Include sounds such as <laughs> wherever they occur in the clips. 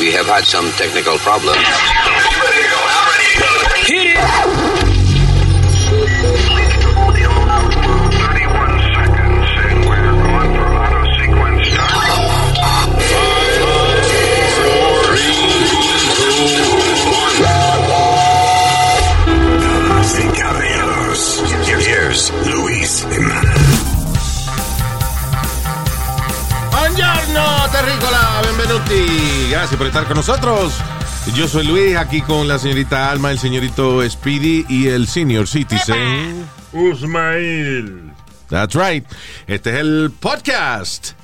We have had some technical problems. Hit it! Luis. Buongiorno, terrícola, benvenuti. Gracias por estar con nosotros. Yo soy Luis, aquí con la señorita Alma, el señorito Speedy y el senior citizen Usmail. That's right. Este es el podcast.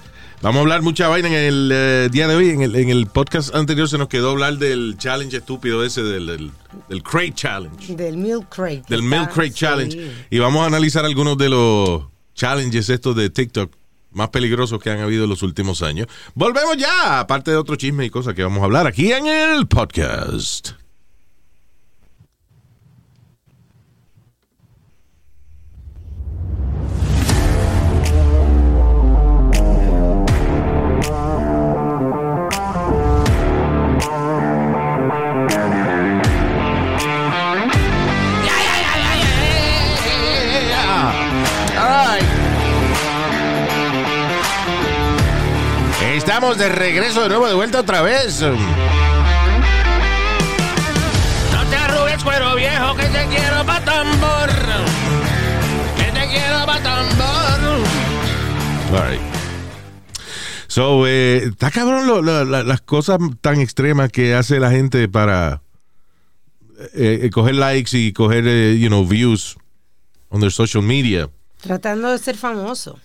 Vamos a hablar mucha vaina en el eh, día de hoy. En el, en el podcast anterior se nos quedó hablar del challenge estúpido ese, del, del, del Crate Challenge. Del Milk Crate. Del Milk Crate sí. Challenge. Y vamos a analizar algunos de los challenges estos de TikTok más peligrosos que han habido en los últimos años. Volvemos ya, aparte de otro chisme y cosas que vamos a hablar aquí en el podcast. Estamos de regreso de nuevo, de vuelta otra vez. No te arrugues, cuero viejo, que te quiero pa' tambor. Que te quiero pa' tambor. All right. So, eh, está cabrón lo- lo- la- las cosas tan extremas que hace la gente para eh, eh, coger likes y coger, eh, you know, views on their social media. Tratando de ser famoso.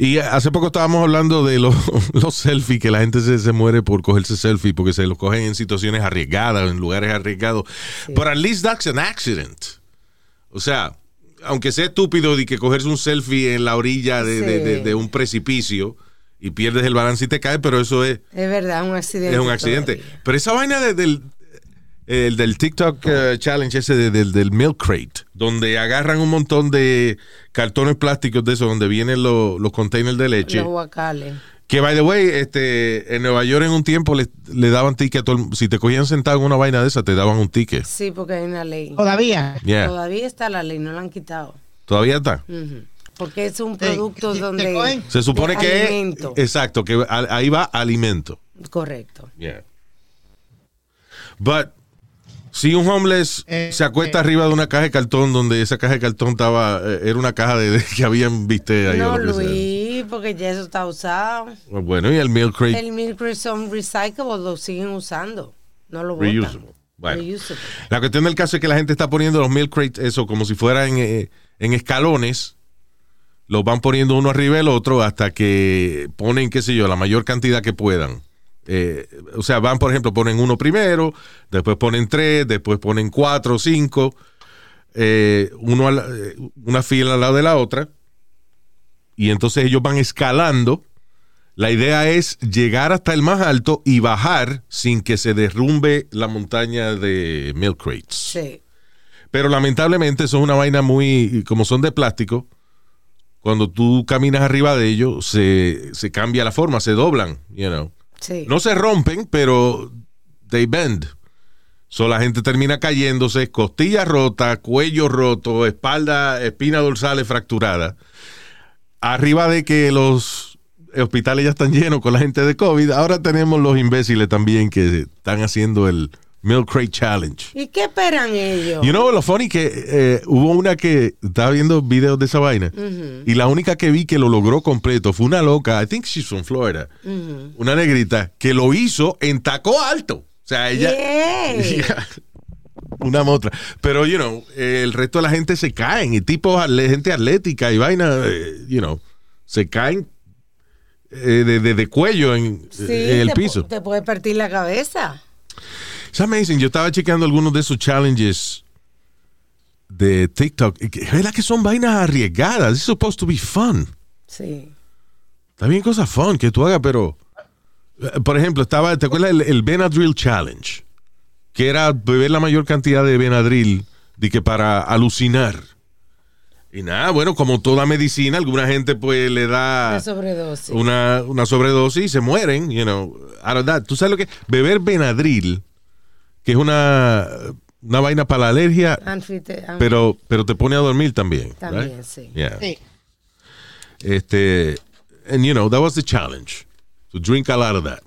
Y hace poco estábamos hablando de los, <laughs> los selfies, que la gente se, se muere por cogerse selfie porque se los cogen en situaciones arriesgadas, en lugares arriesgados. But at least that's an accident. O sea, aunque sea estúpido de que cogerse un selfie en la orilla de, de- de- Sí. de un precipicio y pierdes el balance y te caes, pero eso es, Es verdad, un accidente. es un accidente. todavía. Pero esa vaina de- del, el del TikTok eh, challenge ese de- del, del milk crate, donde agarran un montón de cartones plásticos de eso, donde vienen los- los containers de leche. Los guacales. Que, by the way, este, en Nueva York en un tiempo le, le daban ticket a todo el- Si te cogían sentado en una vaina de esa, te daban un ticket. Sí, porque hay una ley. Todavía. Yeah. Todavía está la ley, no la han quitado. Todavía está. Porque es un producto te- donde. Se supone de que alimento. Exacto, que a- ahí va alimento. Correcto. Yeah. But si un homeless Eh, se acuesta eh. arriba de una caja de cartón donde esa caja de cartón estaba eh, era una caja de, de- que habían viste ahí o No, lo que sea. Luis, porque ya eso está usado. Bueno, y el milk crate El milk crate son recyclables, lo siguen usando. No lo botan. Bueno. Reusable. La cuestión del caso es que la gente está poniendo los milk crates, eso, como si fueran eh, en escalones. Los van poniendo uno arriba del otro hasta que ponen, qué sé yo, la mayor cantidad que puedan. Eh, o sea, van, por ejemplo, ponen uno primero, después ponen tres, después ponen cuatro, cinco, eh, uno a la- eh, una fila al lado de la otra. Y entonces ellos van escalando. La idea es llegar hasta el más alto y bajar sin que se derrumbe la montaña de milk crates. Sí. Pero lamentablemente eso es una vaina muy, como son de plástico, cuando tú caminas arriba de ellos se, se cambia la forma, se doblan, you know. No se rompen, pero they bend. So la gente termina cayéndose, costilla rota, cuello roto, espalda, espina dorsales fracturada. Arriba de que los hospitales ya están llenos con la gente de COVID, ahora tenemos los imbéciles también que están haciendo el Milk Crate Challenge. ¿Y qué esperan ellos? You know, lo funny que eh, hubo una que estaba viendo videos de esa vaina y la única que vi que lo logró completo fue una loca, I think she's from Florida, una negrita que lo hizo en taco alto. O sea, ella... Yay. <laughs> una motra. Pero, you know, el resto de la gente se caen y atle- gente atlética y vaina, eh, you know, se caen eh, de, de- de cuello en, Sí, en el te piso. Te puede partir la cabeza. Es amazing. Yo estaba chequeando algunos de esos challenges de TikTok. Es verdad que son vainas arriesgadas. It's supposed to be fun. Sí. Está bien cosas fun que tú hagas, pero... eh, Por ejemplo, estaba, ¿te acuerdas el, el Benadryl Challenge? Que era beber la mayor cantidad de Benadryl de que para alucinar. Y nada, bueno, como toda medicina, alguna gente pues le da Una sobredosis. una, una sobredosis y se mueren, you know, out of that. ¿Tú sabes lo que? Beber Benadryl, que es una, una vaina para la alergia, Anfite- an- pero, pero te pone a dormir también. También, right? sí. Yeah. Sí. Este, and you know, that was the challenge. To drink a lot of that.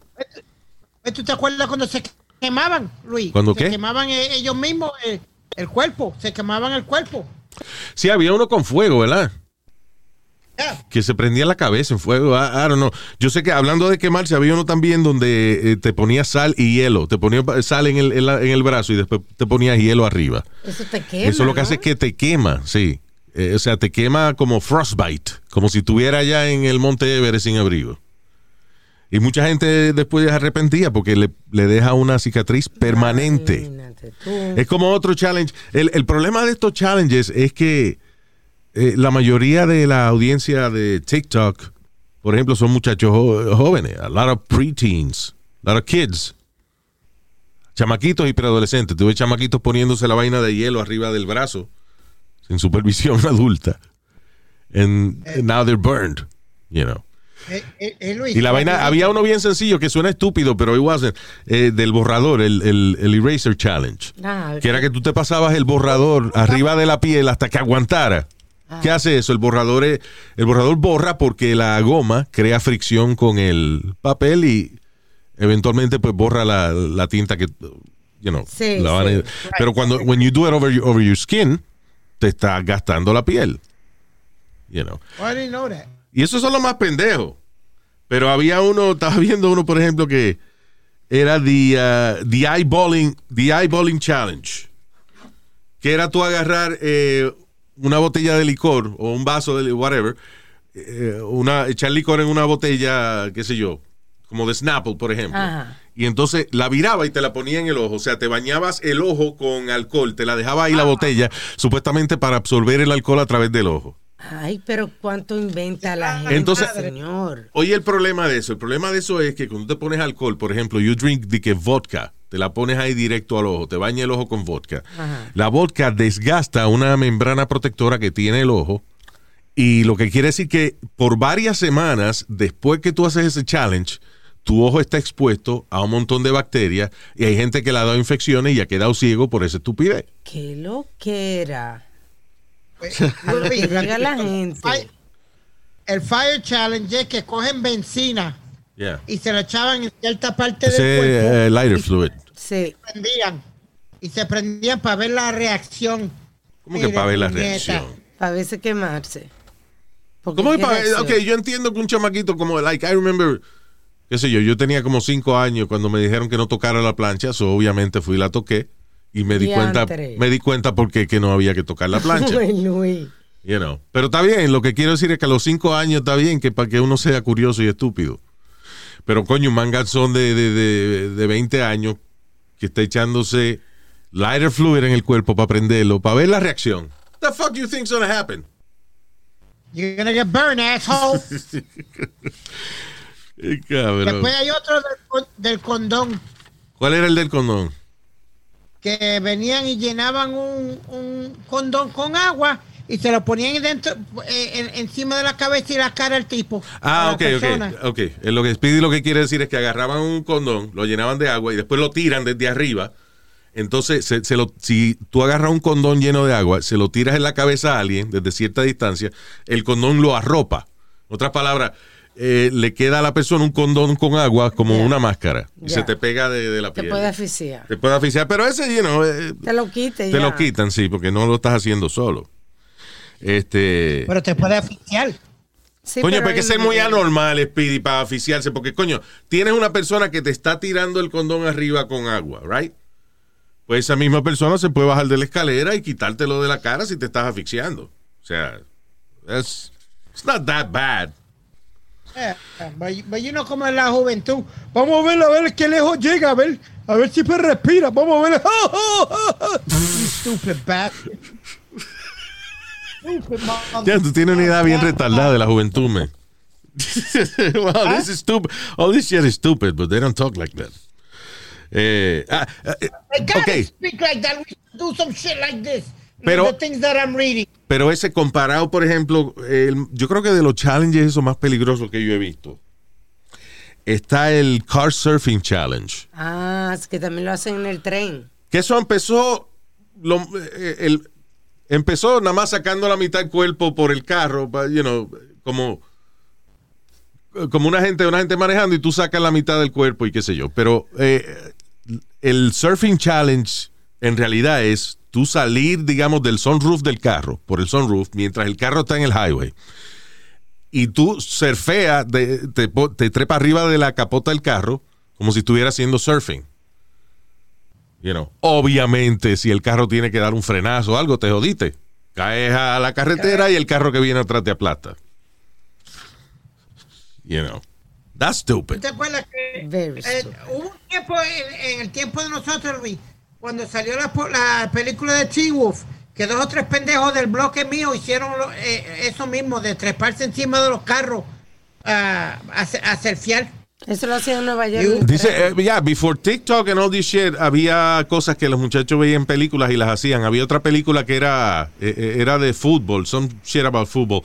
Eh, ¿Tú te acuerdas cuando se quemaban, Luis? ¿Cuándo se qué? quemaban eh, ellos mismos eh, el cuerpo, se quemaban el cuerpo. Sí, había uno con fuego, ¿verdad? Que se prendía la cabeza en fuego. I, I don't know. Yo sé que hablando de quemarse, había uno también donde eh, te ponía sal y hielo. Te ponía sal en el, en la- en el brazo y después te ponías hielo arriba. Eso te quema. Eso lo que ¿no? hace es que te quema, sí. Eh, o sea, te quema como frostbite, como si estuviera allá en el monte Everest sin abrigo. Y mucha gente después se arrepentía porque le, le deja una cicatriz permanente. Es como otro challenge. El, el problema de estos challenges es que eh, la mayoría de la audiencia de TikTok, por ejemplo, son muchachos jóvenes. A lot of preteens, a lot of kids. Chamaquitos y preadolescentes. Tuve chamaquitos poniéndose la vaina de hielo arriba del brazo sin supervisión <laughs> adulta. And, and now they're burned, you know. Eh, eh, eh, Luis, Y la vaina, había uno bien sencillo que suena estúpido, pero it wasn't, eh, del borrador, el, el, el Eraser Challenge. Ah, Que era que tú te pasabas el borrador arriba de la piel hasta que aguantara. ¿Qué hace eso? El borrador, es- el borrador borra porque la goma crea fricción con el papel y eventualmente pues borra la, la tinta que, you know, Sí, la van a- sí. Pero cuando, when you do it over, your- over your skin, te está gastando la piel. You know. I didn't know that. Y esos son los más pendejos. Pero había uno, estaba viendo uno, por ejemplo, que era the, uh, the, eyeballing, the eyeballing challenge. Que era tú agarrar eh, una botella de licor o un vaso de whatever, eh, una, echar licor en una botella, qué sé yo, como de Snapple, por ejemplo. Ajá. Y entonces la viraba y te la ponía en el ojo. O sea, te bañabas el ojo con alcohol, te la dejaba ahí la botella, supuestamente para absorber el alcohol a través del ojo. Ay, pero cuánto inventa la gente, Entonces- señor. Oye, el problema de eso, el problema de eso es que cuando te pones alcohol, por ejemplo, you drink de que vodka, te la pones ahí directo al ojo, te baña el ojo con vodka. Ajá. La vodka desgasta una membrana protectora que tiene el ojo y lo que quiere decir que por varias semanas después que tú haces ese challenge, tu ojo está expuesto a un montón de bacterias y hay gente que le ha dado infecciones y ha quedado ciego por esa estupidez. Qué lo que era. Pues, lo que Luis, llega <laughs> la gente. El Fire Challenge es que cogen benzina Yeah. y se la echaban en cierta parte Ese del cuerpo. eh, lighter fluid. Sí. prendían y se prendían para ver la reacción. ¿Cómo que para ver la reacción? Para veces quemarse. ¿Cómo que qué pa- reacción. Ok, yo entiendo que un chamaquito como, like, I remember, qué sé yo, yo tenía como cinco años cuando me dijeron que no tocara la plancha, so obviamente fui y la toqué y me di cuenta, Diantre. me di cuenta porque que no había que tocar la <laughs> plancha, you know. Pero está bien, lo que quiero decir es que a los cinco años está bien que para que uno sea curioso y estúpido. Pero coño, un manganzón de, de, de, de 20 años que está echándose lighter fluid en el cuerpo para prenderlo, para ver la reacción. The fuck you think's gonna happen? You're gonna get burned, asshole. <laughs> Cabrón. Después hay otro del, con- del condón ¿Cuál era el del condón? Que venían y llenaban un, un condón con agua y se lo ponían dentro, eh, en- encima de la cabeza y la cara del tipo. Ah, ok, ok, ok. Eh, Lo que Speedy lo que quiere decir es que agarraban un condón, lo llenaban de agua y después lo tiran desde arriba. Entonces, se, se lo, si tú agarras un condón lleno de agua, se lo tiras en la cabeza a alguien desde cierta distancia, el condón lo arropa. En otras palabras, eh, le queda a la persona un condón con agua como una máscara y se te pega de, de la Te piel. puede asfixiar. Te puede asfixiar, pero ese, you know, eh, Te lo quite te ya. lo quitan, sí, porque no lo estás haciendo solo. Este. Pero te puede asfixiar. Sí, Coño, pero hay que hay ser muy anormal, Speedy, para oficiarse, porque, coño, tienes una persona que te está tirando el condón arriba con agua, ¿right? Pues esa misma persona se puede bajar de la escalera y quitártelo de la cara si te estás asfixiando. O sea, it's, it's not that bad. Eh, know cómo es la juventud. Vamos a ver a ver qué lejos llega, a ver, a ver si pues respira. Vamos a ver. <laughs> you stupid bastard. Stupid Ya, tú tienes una edad bien retardada de la juventud, man. <laughs> well, this is stupid. All this shit is stupid, but they don't talk like that. Eh, ah, eh, They gotta ok. speak like that. We do some shit like this. Pero-. Pero ese comparado, por ejemplo, el- yo creo que de los challenges esos más peligrosos que yo he visto, está el Car Surfing Challenge. Ah, es que también lo hacen en el tren. Que eso empezó, lo- eh, el, empezó nada más sacando la mitad del cuerpo por el carro, pa- you know, como, como una gente, una gente manejando y tú sacas la mitad del cuerpo y qué sé yo. Pero eh, el Surfing Challenge en realidad es tú salir, digamos, del sunroof del carro, por el sunroof, mientras el carro está en el highway. Y tú surfeas, de- te, trepa arriba de la capota del carro como si estuvieras haciendo surfing. You know, obviamente, si el carro tiene que dar un frenazo o algo, te jodiste. Caes a la carretera y el carro que viene atrás te aplasta. You know, that's stupid. ¿Te acuerdas que eh, hubo un tiempo en, en el tiempo de nosotros, Luis, cuando salió la, película de Teen Wolf, que dos o tres pendejos del bloque mío hicieron lo- eh, eso mismo, de treparse encima de los carros ah, a, a surfear. Eso lo hacían en Nueva York. Dice, eh, ya, before TikTok and all this shit, había cosas que los muchachos veían en películas y las hacían. Había otra película que era, eh, eh, era de fútbol, some shit about football.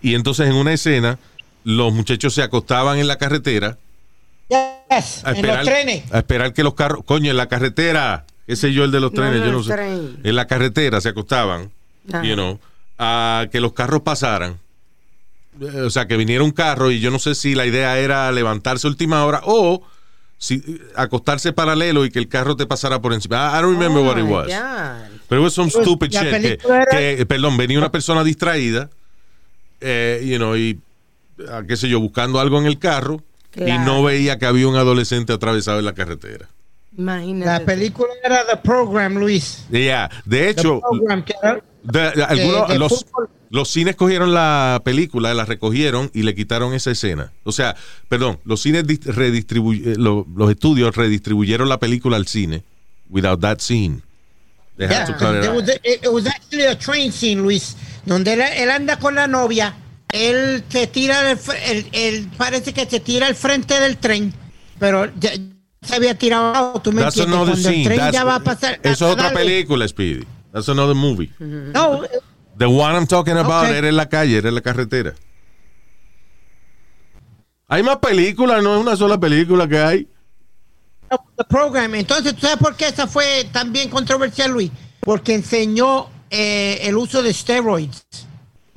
Y entonces en una escena, los muchachos se acostaban en la carretera Yes, a en los trenes. a esperar que los carros, coño, en la carretera, sé yo, el de los trenes, no, yo no sé. tren. En la carretera se acostaban, Ajá. you know, a que los carros pasaran. Eh, O sea, que viniera un carro y yo no sé si la idea era levantarse a última hora o si, eh, acostarse paralelo y que el carro te pasara por encima. I don't remember Oh what it my was. God. Pero it was some Pues, stupid la shit. Que, película era- que, perdón, venía una persona distraída, eh, you know, y, ah, qué sé yo, buscando algo en el carro y no veía que había un adolescente atravesado en la carretera. Imagínate. La película era The Program, Luis. Yeah. De The hecho, Program, que era- de- de- algunos- de los, los cines cogieron la película, la recogieron y le quitaron esa escena. O sea, perdón, los cines eh, lo- los estudios redistribuyeron la película al cine without that scene. They had Yeah, to cut it was a- it, it was actually a train scene, Luis, donde él, él anda con la novia, él se tira, él, él parece que se tira al frente del tren, pero ya se había tirado abajo, tú me That's entiendes, cuando el scene. tren That's- ya va a pasar. eso es otra película, Speedy. That's another movie. No, The one I'm talking about Okay. era en la calle, era en la carretera. Hay más películas, no es una sola película que hay. the program. Entonces, ¿tú sabes por qué esa fue tan bien controversial, Luis? Porque enseñó eh, el uso de steroids.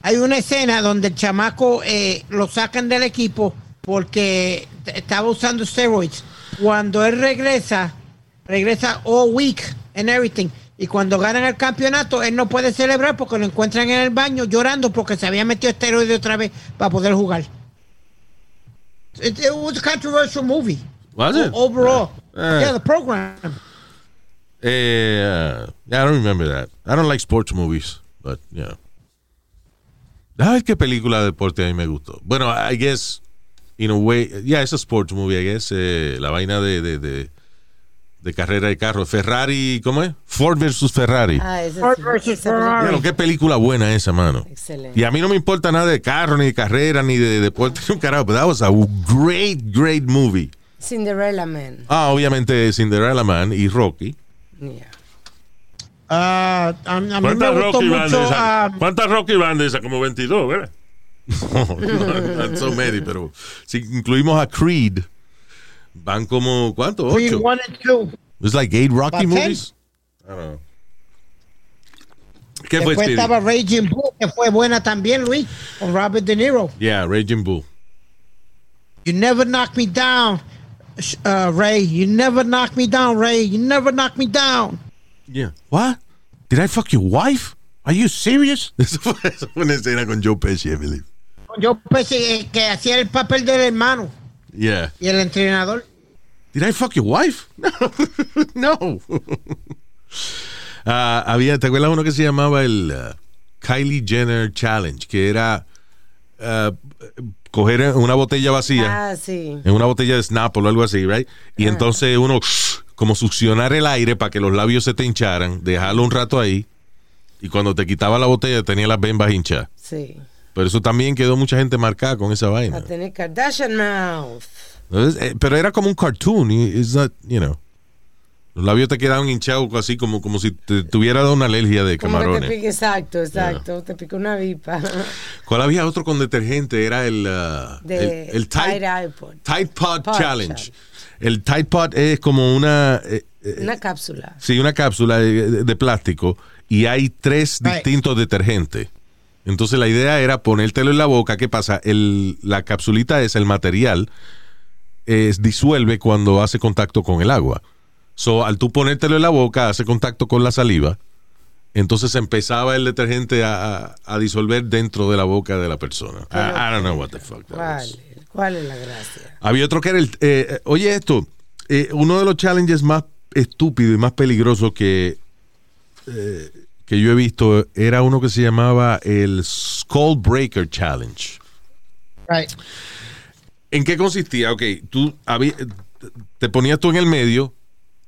Hay una escena donde el chamaco eh, lo sacan del equipo porque estaba usando steroids. Cuando él regresa, regresa all week and everything. Y cuando ganan el campeonato, él no puede celebrar porque lo encuentran en el baño llorando porque se había metido esteroides otra vez para poder jugar. It, it was a controversial movie. Was it? Overall. Ah. yeah, the program. Eh, uh, I don't remember that. I don't like sports movies, but yeah. Ay, qué película de deporte a mí me gustó. Bueno, I guess, in a way, yeah, it's a sports movie, I guess. eh, la vaina de, de, de, de carrera de carro. Ferrari, ¿cómo es? Ford versus Ferrari. Ah, esa Ford sí, versus esa. Ferrari. Claro, qué película buena esa, mano. Excelente. Y a mí no me importa nada de carro, ni de carrera, ni de deporte, ni un carajo. But that was a great, great movie. Cinderella Man. Ah, obviamente Cinderella Man y Rocky. Yeah. Ah, a, a mí me ¿Cuántas gustó Rocky van de mucho. ¿Cuántas Rocky van de esas? Como 22, ¿verdad? <laughs> No, no, so many, pero si incluimos a Creed, van como, ¿cuánto? Creed Ocho. 1 and 2. It's like eight Rocky movies. I don't know. ¿Qué fue, Después Speedy? estaba Raging Bull, que fue buena también, Luis, con Robert De Niro. Yeah, Raging Bull. You never knock me down, uh, Ray. You never knock me down, Ray. You never knock me down. Yeah. What? Did I fuck your wife? Are you serious? <laughs> Eso fue, eso fue una escena con Joe Pesci, I believe. Yo pensé que hacía el papel del hermano Yeah. y el entrenador. Did I fuck your wife? <laughs> No. no. <laughs> Ah, había, ¿te acuerdas uno que se llamaba el uh, Kylie Jenner Challenge? Que era uh, coger una botella vacía, Ah, sí. en una botella de Snapple o algo así, right? Y entonces uno, <laughs> como succionar el aire para que los labios se te hincharan, dejarlo un rato ahí. Y cuando te quitaba la botella tenía las bembas hinchadas. Sí. Pero eso también quedó mucha gente marcada con esa vaina. A tener Kardashian Mouth. Entonces, eh, pero era como un cartoon. It's not, you know. Los labios te quedaban hinchados así como, como si te tuviera dado una alergia de camarones. pique, exacto, exacto. Te pica una vipa. <laughs> ¿Cuál había otro con detergente? Era el, uh, De el, el Tide Tide, iPod. Tide Pod Pod Challenge. Challenge. El Tide Pod es como una, eh, eh, Una cápsula. sí, una cápsula de, de plástico y hay tres Right. distintos detergentes. Entonces la idea era ponértelo en la boca. ¿Qué pasa? El, la capsulita es el material, es, disuelve cuando hace contacto con el agua. So, al tú ponértelo en la boca, hace contacto con la saliva. Entonces empezaba el detergente a, a- a disolver dentro de la boca de la persona. I, I don't know what the fuck that ¿Cuál? was. ¿Cuál es la gracia? Había otro que era el. eh, oye, esto. eh, uno de los challenges más estúpidos y más peligrosos que, eh, que yo he visto era uno que se llamaba el Skull Breaker Challenge. Right. ¿En qué consistía? Ok, tú te ponías tú en el medio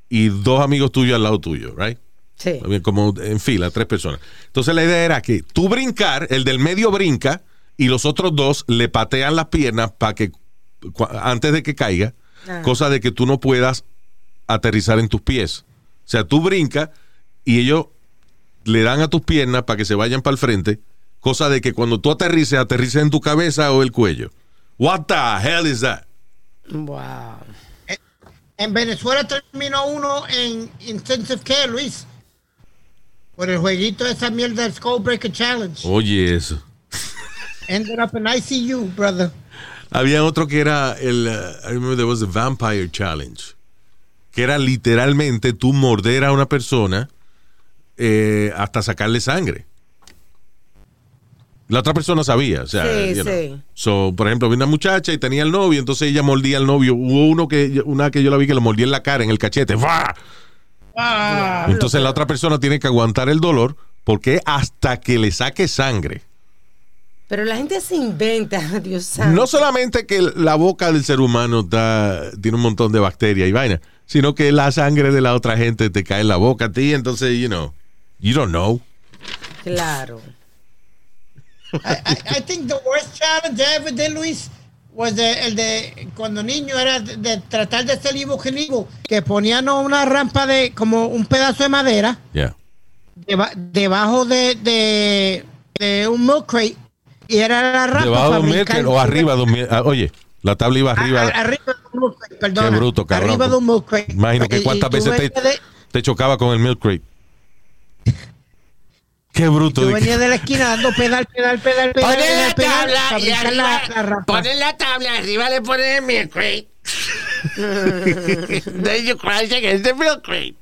y dos amigos tuyos al lado tuyo, right? Sí. Como en fila, tres personas. Entonces la idea era que tú brincar, el del medio brinca y los otros dos le patean las piernas para que antes de que caiga, Ah. cosa de que tú no puedas aterrizar en tus pies. O sea, tú brincas y ellos le dan a tus piernas para que se vayan para el frente, cosa de que cuando tú aterrices, aterrices en tu cabeza o el cuello. What the hell is that? Wow. En Venezuela terminó uno en Intensive Care, Luis. Por el jueguito de esa mierda del Skull Breaker Challenge. Oye, eso. Ended up in ICU, brother. Había otro que era el. uh, I remember there was the Vampire Challenge. Que era literalmente tú morder a una persona eh, hasta sacarle sangre. La otra persona sabía, o sea, Sí, you know. sí. So, por ejemplo, había una muchacha y tenía el novio, entonces ella mordía al novio. Hubo uno que, una que yo la vi que lo mordía en la cara, en el cachete. ¡Fua! Ah, Entonces la otra persona tiene que aguantar el dolor porque hasta que le saque sangre. Pero la gente se inventa, <laughs> Dios santo. No solamente que la boca del ser humano está, tiene un montón de bacterias y vaina, sino que la sangre de la otra gente te cae en la boca a ti, entonces, you know, you don't know. Claro. I, I, I think the worst challenge I ever did, Luis, was the- el de cuando niño era de, de tratar de ser Ivo Knievel, que ponían una rampa de como un pedazo de madera Yeah. deba- debajo de, de, de un milk crate y era la rampa Debajo de un milk o arriba de un milk- ah, Oye, la tabla iba arriba. a- arriba de un milk crate, perdona. Qué bruto, cabrón. Arriba de un milk crate. Imagino que cuántas veces te, de- te chocaba con el milk crate. Qué bruto. Yo venía de la esquina dando pedal, pedal, pedal, pedal. Ponen la pedal, tabla y arriba, la, ponen la tabla, arriba le ponen el milk crate. Then you crash against the milk crate.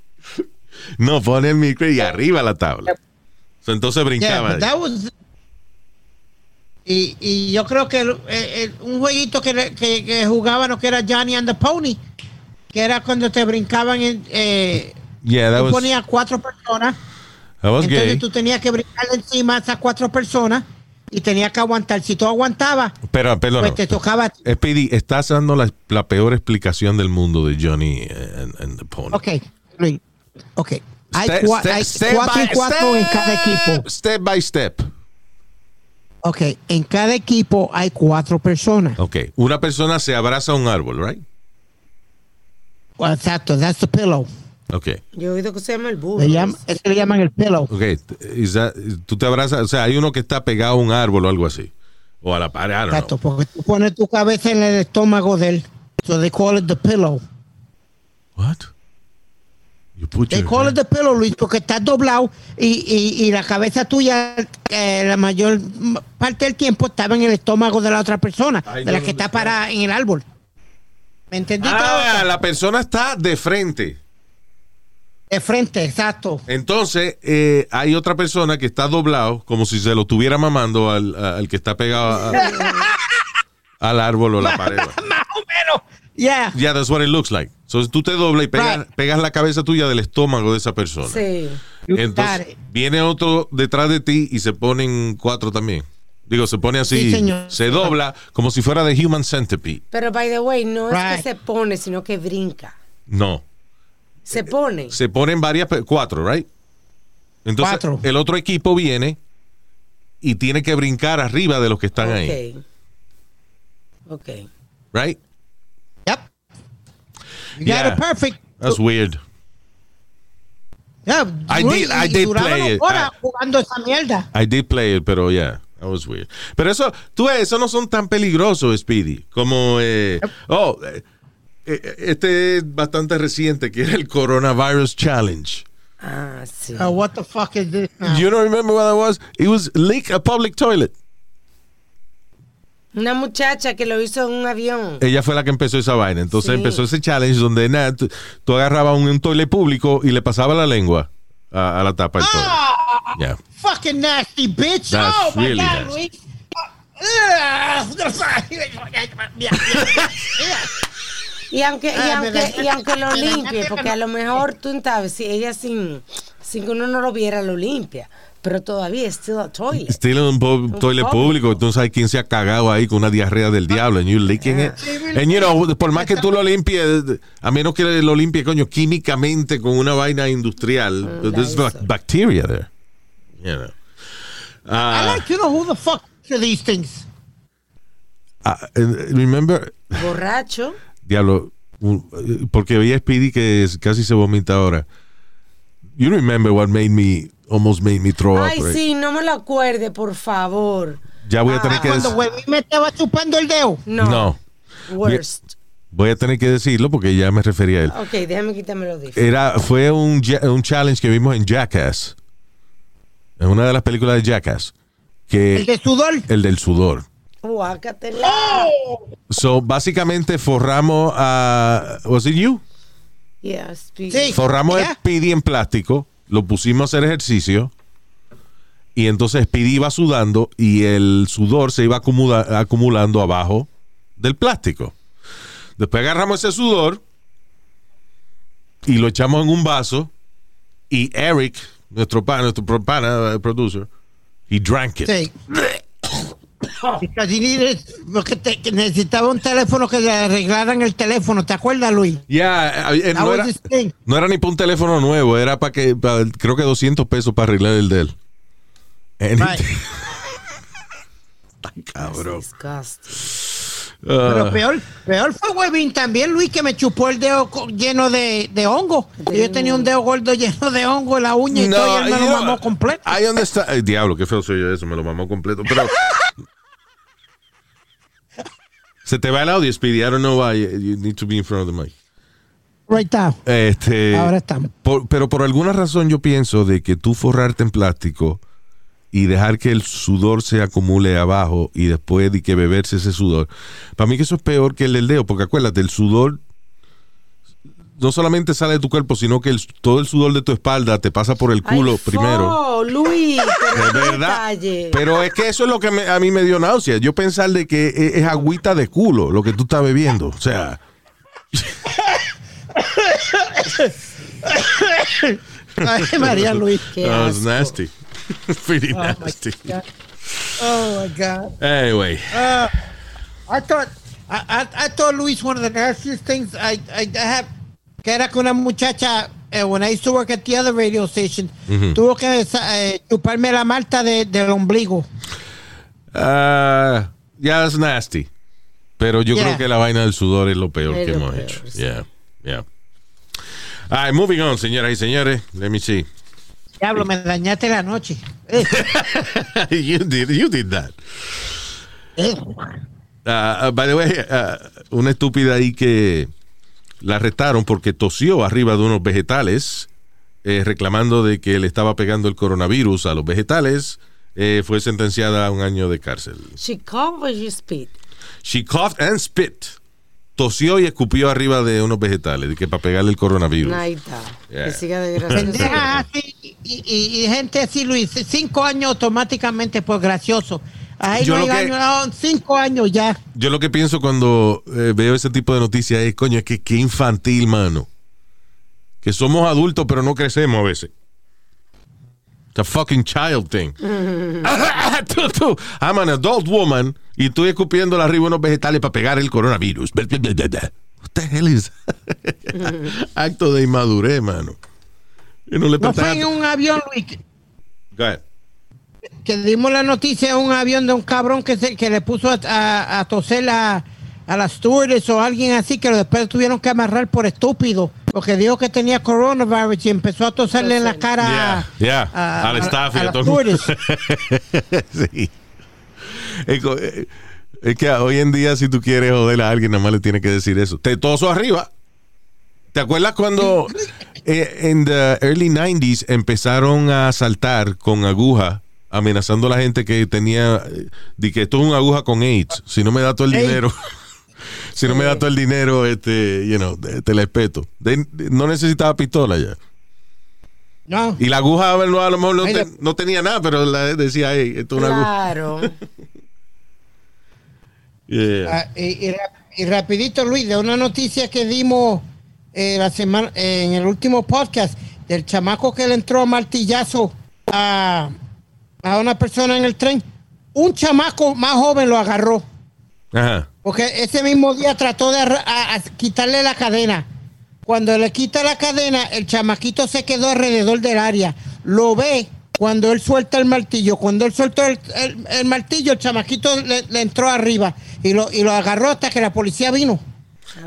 No, pone el milk crate y arriba la tabla. So, entonces Yeah, brincaba. was- y, y yo creo que el- el- un jueguito que, que, que jugaban que era Johnny and the Pony, que era cuando te brincaban en, eh, yeah, that was, ponías cuatro personas, entonces gay. tú tenías que brincar encima a esas cuatro personas y tenías que aguantar. Si tú aguantabas, Pero, pues te tocaba. Speedy, estás dando la, la peor explicación del mundo de Johnny and, and the Pony. Ok, Luis, ok. Hay, Step- cua- step- hay step cuatro y cuatro en cada equipo. Step by step. Ok, en cada equipo hay cuatro personas. Ok. Una persona se abraza a un árbol, right? Exacto, that's the pillow. Ok. Yo he oído que se llama el burro. Le llaman, ese le llaman el pillow. Ok. That- tú te abrazas, o sea, hay uno que está pegado a un árbol o algo así. O a la pared, Exacto, know. porque tú pones tu cabeza en el estómago de él. So they call it the pillow. What? You put They your call it the pillow, Luis, porque estás doblado y, y, y la cabeza tuya, eh, la mayor parte del tiempo, estaba en el estómago de la otra persona, de la que está parada en el árbol. ¿Me entendiste? Ah, la persona está de frente. De frente, exacto. Entonces, eh, hay otra persona que está doblado, como si se lo estuviera mamando al, al que está pegado a- <laughs> al árbol o la pared. <laughs> Más o menos. Yeah. Yeah, that's what it looks like. So, tú te doblas y pegas, Right. pegas la cabeza tuya del estómago de esa persona. Sí. Entonces, viene otro detrás de ti y se ponen cuatro también. Digo, se pone así, Sí, señor. se dobla como si fuera de Human Centipede. Pero, by the way, no es que se pone, sino que brinca. No, Se pone. se ponen varias, cuatro, right? Entonces, Cuatro. el otro equipo viene y tiene que brincar arriba de los que están ahí, Ok. Ok. right? Yep. You Yeah. got it perfect. That's weird. Yeah, I did- I did play it. horas I- jugando esa mierda. I did play it, pero yeah, that was weird. Pero eso, tú ves, eso no son tan peligrosos, Speedy, como, eh, oh, eh, este es bastante reciente, que era el Coronavirus Challenge. Ah, sí. Uh, what the fuck is this now? You don't remember what that was? It was leak a public toilet. Una muchacha que lo hizo en un avión. Ella fue la que empezó esa vaina. Entonces Sí. empezó ese challenge donde nada, tú, tú agarrabas un, un toilet público y le pasaba la lengua a, a la tapa del toilet. Ah, Yeah. fucking nasty bitch. That's oh my God, nasty. Luis. <laughs> Y aunque, y Ah, aunque, y aunque lo <laughs> limpie, porque a lo mejor tú sabes, si ella sin, sin que uno no lo viera, lo limpia. Pero todavía es still a toilet. Still en un po- toilet público. público, tú no sabes quién se ha cagado ahí con una diarrea del diablo, and you licking it. And you know, por más que tú lo limpies, a menos que lo limpie, coño, químicamente con una vaina industrial, Mm, there's bacteria there. You know. I Ah, like to know who the fuck are these things. eh, remember, Borracho. Diablo, eh, porque veía a Speedy que casi se vomita ahora. You remember what made me, almost made me throw Ay, up, right? sí, no me lo acuerde, por favor. Ya voy a tener Ah, que cuando me estaba chupando el dedo. No. No, Worst. voy a tener que decirlo porque ya me refería a él. Ok, déjame quitarme los audífonos. Era, fue un, un challenge que vimos en Jackass. En una de las películas de Jackass. Que, El de sudor. el del sudor. Guácatela. So, básicamente forramos a. ¿Was it you? Yeah, speak. Sí. Forramos a Yeah. Speedy en plástico, lo pusimos a hacer ejercicio. Y entonces Speedy iba sudando y el sudor se iba acumula- acumulando abajo del plástico. Después agarramos ese sudor y lo echamos en un vaso. Y Eric, nuestro pana, nuestro pana, eh, producer, he drank it. Sí. <laughs> Porque te- que necesitaba un teléfono que le arreglaran el teléfono. ¿Te acuerdas, Luis? Ya, eh, eh, That no, era, no era ni para un teléfono nuevo, era para que, pa- creo que 200 pesos para arreglar el de él. Ay, <laughs> cabrón. Disgusting. Pero Ah. peor, peor fue Huevín también, Luis, que me chupó el dedo lleno de, de hongo. Yo tenía un dedo gordo lleno de hongo en la uña y todo, y él me you lo know, mamó completo. I understand. Ay, diablo, qué feo soy yo eso, me lo mamó completo. Pero. <laughs> Se te va el audio, Speedy. I don't know why you need to be in front of the mic. Right now. Este, Ahora estamos. por- pero por alguna razón yo pienso de que tú forrarte en plástico y dejar que el sudor se acumule abajo y después de que beberse ese sudor. Para mí que eso es peor que el del dedo, porque acuérdate, el sudor no solamente sale de tu cuerpo, sino que el- todo el sudor de tu espalda te pasa por el culo Ay, primero. fo, Luis, <laughs> pero De qué verdad. detalle. Pero es que eso es lo que me- a mí me dio náusea. Yo pensar de que es, es agüita de culo lo que tú estás bebiendo. O sea, Ay, María Luis. Qué that was nasty. <laughs> Pretty Oh, my nasty. God. Oh, my God. Anyway. Uh, I thought, I, I, I thought Luis, one of the nastiest things I, I, I have, que era que una muchacha, eh, when I used to work at the other radio station, tuvo que eh, chuparme la malta de, del ombligo. Uh, yeah, that's nasty. Pero yo Yeah. creo que la vaina del sudor es lo peor Es que lo hemos peor, hecho. sí. Yeah, yeah. All right, moving on, señoras y señores. Let me see. Diablo, me dañaste la noche. Eh, <laughs> you did, you did that. eh. Uh, uh, by the way, uh, una estúpida ahí que la arrestaron porque tosió arriba de unos vegetales, eh, reclamando de que le estaba pegando el coronavirus a los vegetales, eh, fue sentenciada a un año de cárcel. She coughed or she spit? She coughed and spit. Tosió y escupió arriba de unos vegetales, de que para pegarle el coronavirus. Ahí está. Yeah. Que siga de gracioso. Pendejas así y, y- y gente así, Luis, cinco años automáticamente por gracioso. Ahí Yo no lo que- año, cinco años ya. Yo lo que pienso cuando eh, veo ese tipo de noticias es, coño, es que qué infantil, mano. Que somos adultos, pero no crecemos a veces. It's a fucking child thing. <laughs> Tú, tú, I'm an adult woman y estoy escupiendo arriba unos vegetales para pegar el coronavirus. What the hell is <laughs> Acto de inmadurez, mano. Y no le No fue en un avión, Luis, Go ahead. Que dimos la noticia de un avión de un cabrón que, se, que le puso a, a- a toser a, a las stewardess o alguien así que después tuvieron que amarrar por estúpido porque dijo que tenía coronavirus y empezó a tosarle en la cara Yeah, yeah, a, al a- staff y a a las todo el <laughs> sí. Es, eh, es que hoy en día, si tú quieres joder a alguien, nada más le tienes que decir eso. Te toso arriba. ¿Te acuerdas cuando <laughs> eh, en the early 90s empezaron a asaltar con aguja, amenazando a la gente que tenía, eh, de que esto es una aguja con AIDS? Si no me da todo el Ey. dinero. <laughs> Si no me da todo el dinero, este, you know, te te la espeto. De- de- no necesitaba pistola ya. No, Y la aguja a lo mejor no, te- no tenía nada, pero la decía, hey, esto es una aguja. Claro. <laughs> Yeah. Ah, y, y ra- y rapidito, Luis, de una noticia que dimos eh, la semana eh, en el último podcast del chamaco que le entró a martillazo a, a una persona en el tren. Un chamaco más joven lo agarró. Ajá. Porque ese mismo día trató de arra- a- a quitarle la cadena. Cuando le quita la cadena, el chamaquito se quedó alrededor del área. Lo ve cuando él suelta el martillo. Cuando él soltó el, el- el martillo, el chamaquito le, le entró arriba y lo, y lo agarró hasta que la policía vino.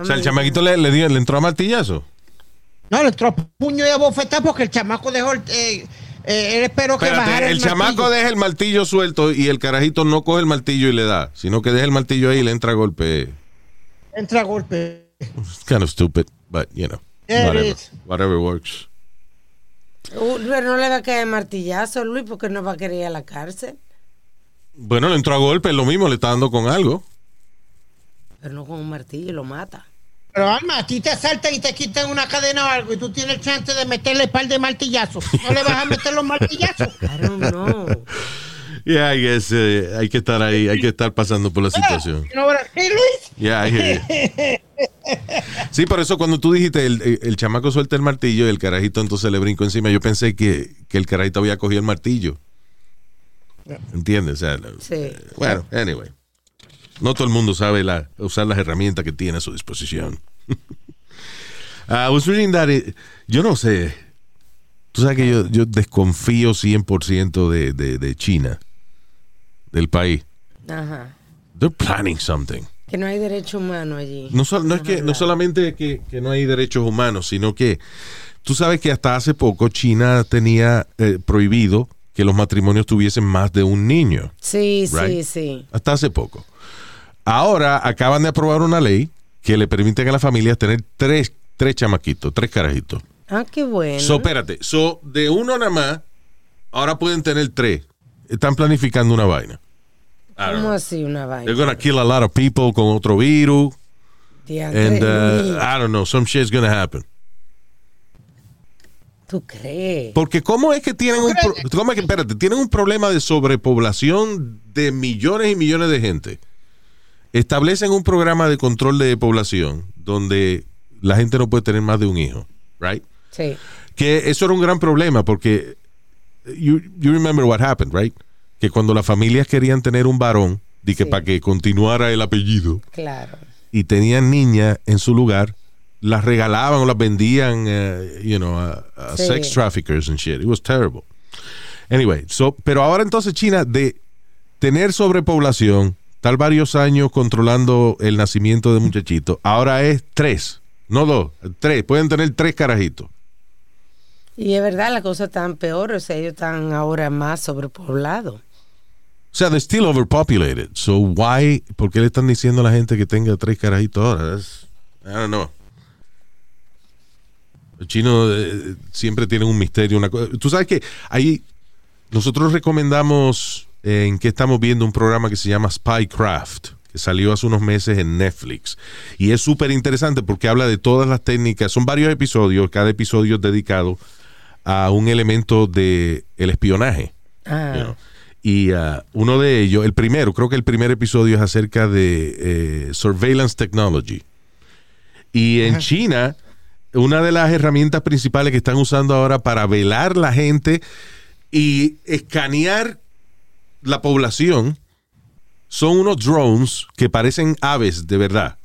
O sea, el chamaquito le, le dio, le entró a martillazo. No, le entró a puño y a bofetar porque el chamaco dejó el... eh, eh, él esperó que bajara el, el chamaco martillo. deja el martillo suelto y el carajito no coge el martillo y le da, sino que deja el martillo ahí y le entra a golpe. Entra a golpe. It's kind of stupid, but you know, Yeah, it whatever, is. whatever works. Uh, Pero no le va a caer martillazo, Luis, porque no va a querer ir a la cárcel. Bueno, le entró a golpe, es lo mismo, le está dando con algo. Pero no con un martillo, lo mata. Pero Alma, a ti te asaltan y te quitan una cadena o algo y tú tienes chance de meterle un par de martillazos. ¿No le vas a meter los martillazos? <laughs> I don't know. <laughs> Yeah, I guess, eh, hay que estar ahí, hay que estar pasando por la situación. Luis? Yeah, you. <laughs> Sí, por eso cuando tú dijiste el, el- el chamaco suelta el martillo y el carajito entonces le brinco encima, yo pensé que, que el carajito había cogido el martillo. ¿Entiendes? O sea, Sí. bueno, anyway. No todo el mundo sabe la- usar las herramientas que tiene a su disposición. <laughs> I was reading that it- yo no sé. Tú sabes que yo, yo desconfío 100% de, de, de China, del país. Ajá. They're planning something. Que no hay derecho humano allí. No, es que no solamente que, que no hay derechos humanos, sino que tú sabes que hasta hace poco China tenía eh, prohibido que los matrimonios tuviesen más de un niño. Sí, sí, sí. Hasta hace poco. Ahora acaban de aprobar una ley que le permiten a las familias tener tres, tres chamaquitos, tres carajitos. Ah, qué bueno. So, espérate, so, de uno nada más, ahora pueden tener tres. Están planificando una vaina. ¿Cómo así una They're vaina? gonna kill a lot of people con otro virus. And uh, I don't know, some shit's gonna happen. ¿Tú crees? Porque cómo es que tienen un pro- cómo es que, espérate, tienen un problema de sobrepoblación de millones y millones de gente. Establecen un programa de control de población donde la gente no puede tener más de un hijo, right? Sí. Que eso era un gran problema porque you, you remember what happened, right? Que cuando las familias querían tener un varón, di que Sí. para que continuara el apellido, Claro. y tenían niñas en su lugar, las regalaban o las vendían, eh, you know, a, a Sí. sex traffickers and shit. It was terrible. Anyway, so, pero ahora entonces China, de tener sobrepoblación, estar varios años controlando el nacimiento de muchachitos, ahora es tres, no dos, tres. Pueden tener tres carajitos. Y es verdad, la cosa tan peor, o sea, ellos están ahora más sobrepoblados. O sea, they're still overpopulated. So why, ¿por qué le están diciendo a la gente que tenga tres carajitos ahora? That's- I don't know. Los chinos eh, siempre tienen un misterio. Una cosa. Tú sabes que ahí nosotros recomendamos eh, en que estamos viendo un programa que se llama Spycraft, que salió hace unos meses en Netflix. Y es súper interesante porque habla de todas las técnicas. Son varios episodios, cada episodio es dedicado a un elemento de el espionaje. Ah, you know. Y ah, uno de ellos, el primero, creo que el primer episodio es acerca de eh, surveillance technology. Y en China, una de las herramientas principales que están usando ahora para velar la gente y escanear la población son unos drones que parecen aves de verdad.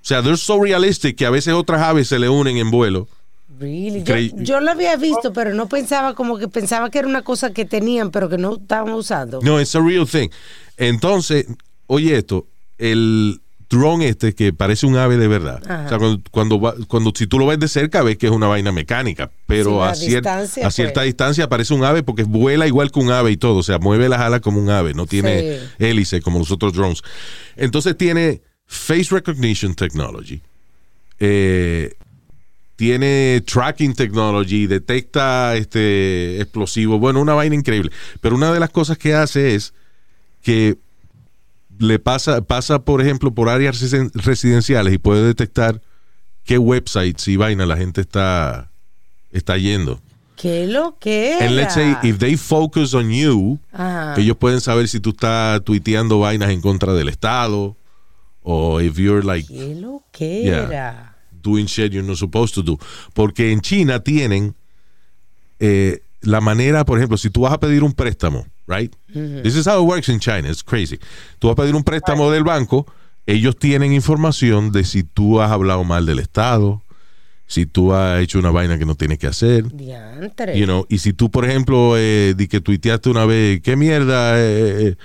O sea, they're so realistic que a veces otras aves se le unen en vuelo. really. Yo, yo lo había visto, pero no pensaba como que pensaba que era una cosa que tenían, pero que no estaban usando. No, it's a real thing. Entonces, oye esto, el, drone este que parece un ave de verdad. Ajá. O sea, cuando, cuando, va- cuando si tú lo ves de cerca ves que es una vaina mecánica, pero Sí, a cier- distancia, a cierta pues. distancia parece un ave porque vuela igual que un ave y todo, o sea, mueve las alas como un ave, no tiene Sí. hélice como los otros drones. Entonces tiene face recognition technology, eh, tiene tracking technology, detecta este explosivo, bueno, una vaina increíble. Pero una de las cosas que hace es que le pasa, pasa por ejemplo, por áreas residen- residenciales y puede detectar qué websites y vaina la gente está, está yendo. ¿Qué lo que era? And let's say if they focus on you, Ajá. ellos pueden saber si tú estás tuiteando vainas en contra del Estado o if you're like ¿Qué lo que Yeah. doing shit you're not supposed to do. Porque en China tienen eh, la manera, por ejemplo, si tú vas a pedir un préstamo, right? This is how it works in China. It's crazy. Tú vas a pedir un préstamo del banco, ellos tienen información de si tú has hablado mal del Estado, si tú has hecho una vaina que no tienes que hacer. You know, y si tú, por ejemplo, eh, di que tuiteaste una vez, qué mierda, eh, eh,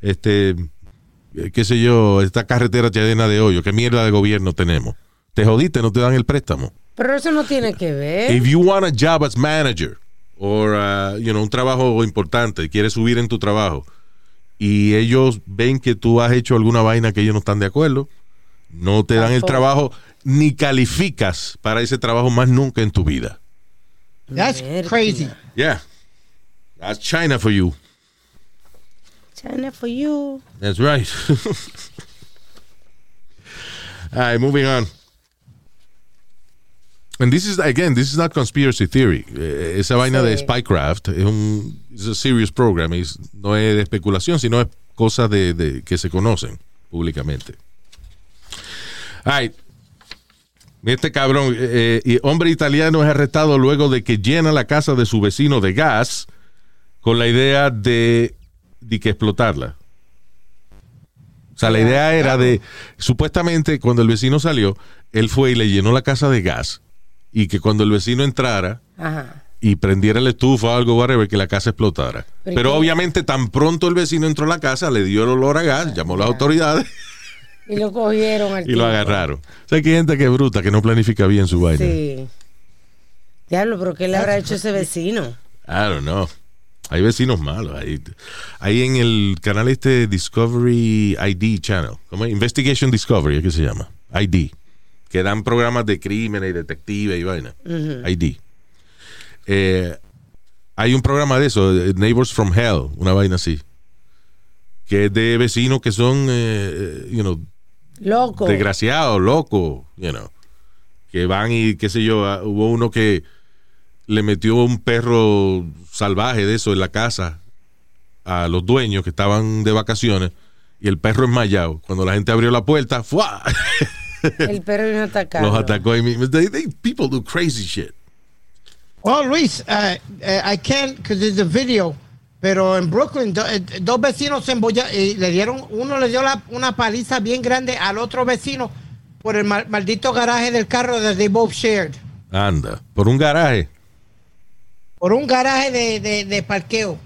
este, eh, qué sé yo, esta carretera llena de hoyo, qué mierda de gobierno tenemos. Te jodiste, no te dan el préstamo. Pero eso no tiene que ver. If you want a job as manager, or, uh, you know, un trabajo importante, quieres subir en tu trabajo, y ellos ven que tú has hecho alguna vaina que ellos no están de acuerdo, no te dan el trabajo, ni calificas para ese trabajo más nunca en tu vida. That's crazy. Yeah. That's China for you. China for you. That's right. <laughs> All right, moving on. And this is, again, this is not conspiracy theory. Eh, esa vaina de Sí. Spycraft es un es a serious program. Es- no es de especulación, sino es cosas de, de- que se conocen públicamente. Right. Este cabrón, eh, eh, hombre italiano es arrestado luego de que llena la casa de su vecino de gas con la idea de, de que explotarla. O sea, la idea era de, supuestamente cuando el vecino salió, él fue y le llenó la casa de gas y que cuando el vecino entrara Ajá. y prendiera la estufa o algo, whatever, que la casa explotara. Pero obviamente tan pronto el vecino entró a la casa, le dio el olor a gas, llamó a las autoridades Y lo cogieron al <laughs> y lo agarraron. O sea, que hay gente que es bruta, que no planifica bien su vaina. Sí. Diablo, pero ¿qué le habrá hecho ese vecino? I don't know. Hay vecinos malos. Hay, hay en el canal este Discovery ID Channel. ¿Cómo es? Investigation Discovery, ¿qué se llama? ID. Que dan programas de crímenes y detectives y vaina. ID. Eh, hay un programa de eso, eh, Neighbors from Hell, una vaina así. Que es de vecinos que son, eh, eh, you know, Loco. desgraciados, locos, you know, que van y qué sé yo, ah, hubo uno que le metió un perro salvaje de eso en la casa a los dueños que estaban de vacaciones y el perro enmayado. Cuando la gente abrió la puerta, ¡fua! <laughs> El perro vino a atacar. los atacó ahí mismo. They- they- people do crazy shit. Well, Luis, uh, uh, I can't because there's a video. Pero en Brooklyn, do- eh, dos vecinos se embolla y le dieron, uno le dio la- una paliza bien grande al otro vecino por el mal- maldito garaje del carro that they both shared. Anda, por un garaje. Por un garaje de, de, de parqueo.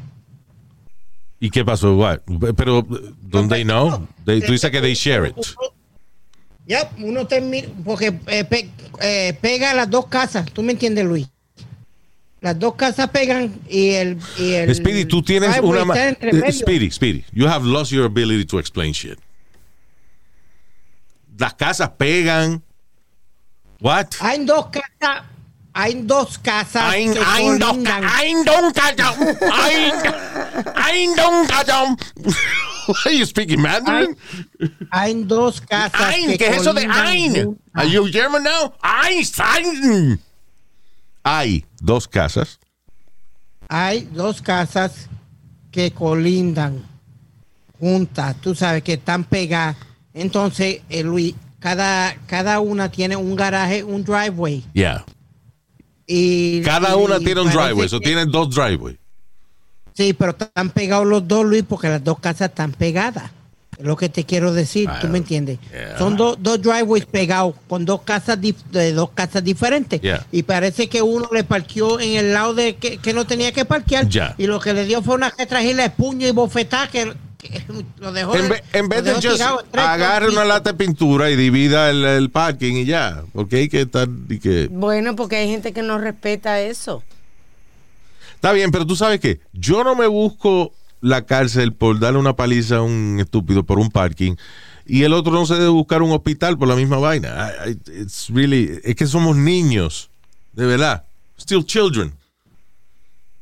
¿Y qué pasó? What? Pero, ¿don't they know? They- tú dices que they share it. Yep, uno termina, porque eh, pe- eh, pega las dos casas, ¿tú me entiendes, Luis? Las dos casas pegan y el... Y el Speedy, tú tienes una... eh, medio. Speedy, Speedy, you have lost your ability to explain shit. Las casas pegan. What? Hay dos casas, hay dos casas Ein, que ein, doch, colindan. ein, Dunkadam, ein, ein, Dunkadam. <laughs> Are you speaking Mandarin? Hay dos casas Ein, que ¿qué es eso de ein? Are you German now? Ein, ein. Hay dos casas. Hay dos casas que colindan juntas, tú sabes que están pegadas. Entonces, eh, Luis, cada, cada una tiene un garaje, un driveway. Yeah. Y, Cada y una tiene un driveway. Eso que- tiene dos driveways. Sí, pero están pegados los dos, Luis, porque las dos casas están pegadas. Es lo que te quiero decir, tú me entiendes. Yeah. Son dos, dos driveways pegados con dos casas dif- de dos casas diferentes. Yeah. Y parece que uno le parqueó en el lado de que, que no tenía que parquear. Y lo que le dio fue una retragila de puño y bofetada que, que lo dejó. En, ve- en vez de just agarre una lata de pintura y divida el, el parking y ya. Porque hay que estar. y que- Bueno, porque hay gente que no respeta eso. Está bien, pero tú sabes que yo no me busco la cárcel por darle una paliza a un estúpido por un parking y el otro no se debe buscar un hospital por la misma vaina. It's really, es que somos niños, de verdad. Still children.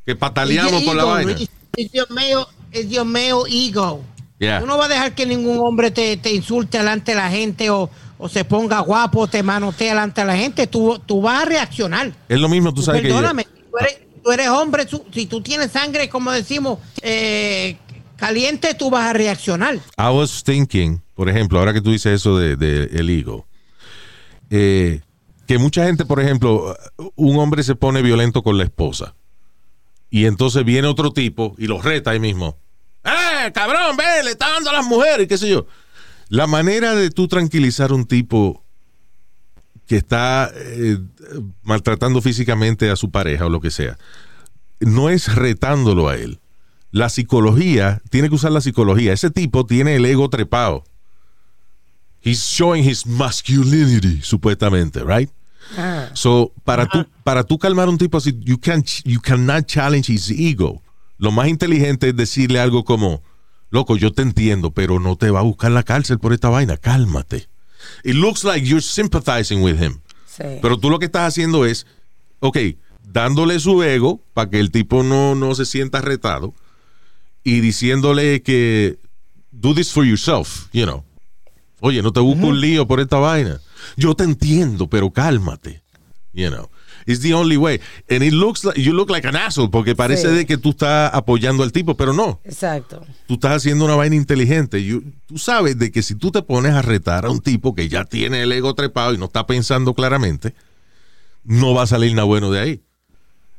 Que pataleamos por la vaina. It's your male, it's your male ego. Yeah. Tú no vas a dejar que ningún hombre te, te insulte delante de la gente o, o se ponga guapo o te manotee delante de la gente. Tú, tú vas a reaccionar. Es lo mismo, tú sabes que yo- Perdóname, tú, eres, tú eres hombre, si tú tienes sangre, como decimos, eh, caliente, tú vas a reaccionar. I was thinking, por ejemplo, ahora que tú dices eso de, de el ego, eh, que mucha gente, por ejemplo, un hombre se pone violento con la esposa y entonces viene otro tipo y lo reta ahí mismo. ¡Eh, cabrón, ve, le está dando a las mujeres, qué sé yo! La manera de tú tranquilizar a un tipo que está eh, maltratando físicamente a su pareja o lo que sea, no es retándolo a él la psicología, tiene que usar la psicología. Ese tipo tiene el ego trepado. He's showing his masculinity, supuestamente, right? Ah, So, para tú, para tú calmar a un tipo así, you, can, you cannot challenge his ego. Lo más inteligente es decirle algo como, loco, yo te entiendo, pero no te va a buscar la cárcel por esta vaina, cálmate. It looks like you're sympathizing with him. sí. Pero tú lo que estás haciendo es, ok, dándole su ego para que el tipo no, no se sienta retado y diciéndole que do this for yourself, you know. Oye, no te busco un lío por esta vaina. Yo te entiendo, pero cálmate, you know. It's the only way. And it looks like, you look like an asshole porque parece Sí. de que tú estás apoyando al tipo, pero no Exacto. tú estás haciendo una vaina inteligente. You- tú sabes de que si tú te pones a retar a un tipo que ya tiene el ego trepado y no está pensando claramente, no va a salir nada bueno de ahí.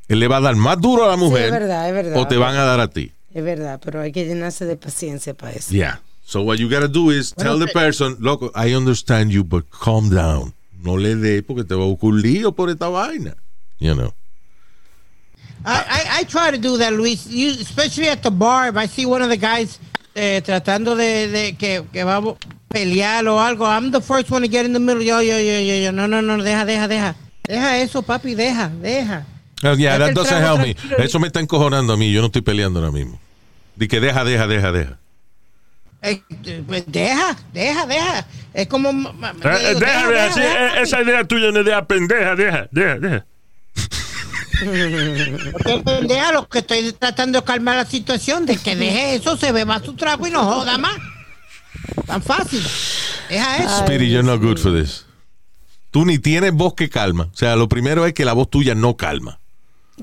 Él le va a dar más duro a la mujer es verdad, es verdad. o te van a dar a ti. Es verdad, pero hay que llenarse de paciencia para eso. Yeah. So what you gotta do is tell the person, loco, I understand you, but calm down. No le dé porque te va a buscar un lío por esta vaina. You know. I, I, I try to do that, Luis. You, especially at the bar, if I see one of the guys eh, tratando de, de que, que va a pelear o algo, I'm the first one to get in the middle. Yo, yo, yo, yo, yo. No, no, no, deja, deja, deja. Deja eso, papi, deja, deja. Oh, yeah, Deja that doesn't help me. Eso me está encojonando a mí. Yo no estoy peleando ahora mismo. Di que deja, deja, deja, deja. Eh, pues deja, deja, deja. Es como. Eh, digo, Deja, deja, sí, deja, eh, esa idea tuya es una idea pendeja, deja, deja, deja. Porque pendeja, lo que estoy tratando de calmar la situación de que deje eso, se beba su trago y no joda más. Tan fácil. Deja eso. Speedy, you're not good for this. Tú ni tienes voz que calma. O sea, lo primero es que la voz tuya no calma.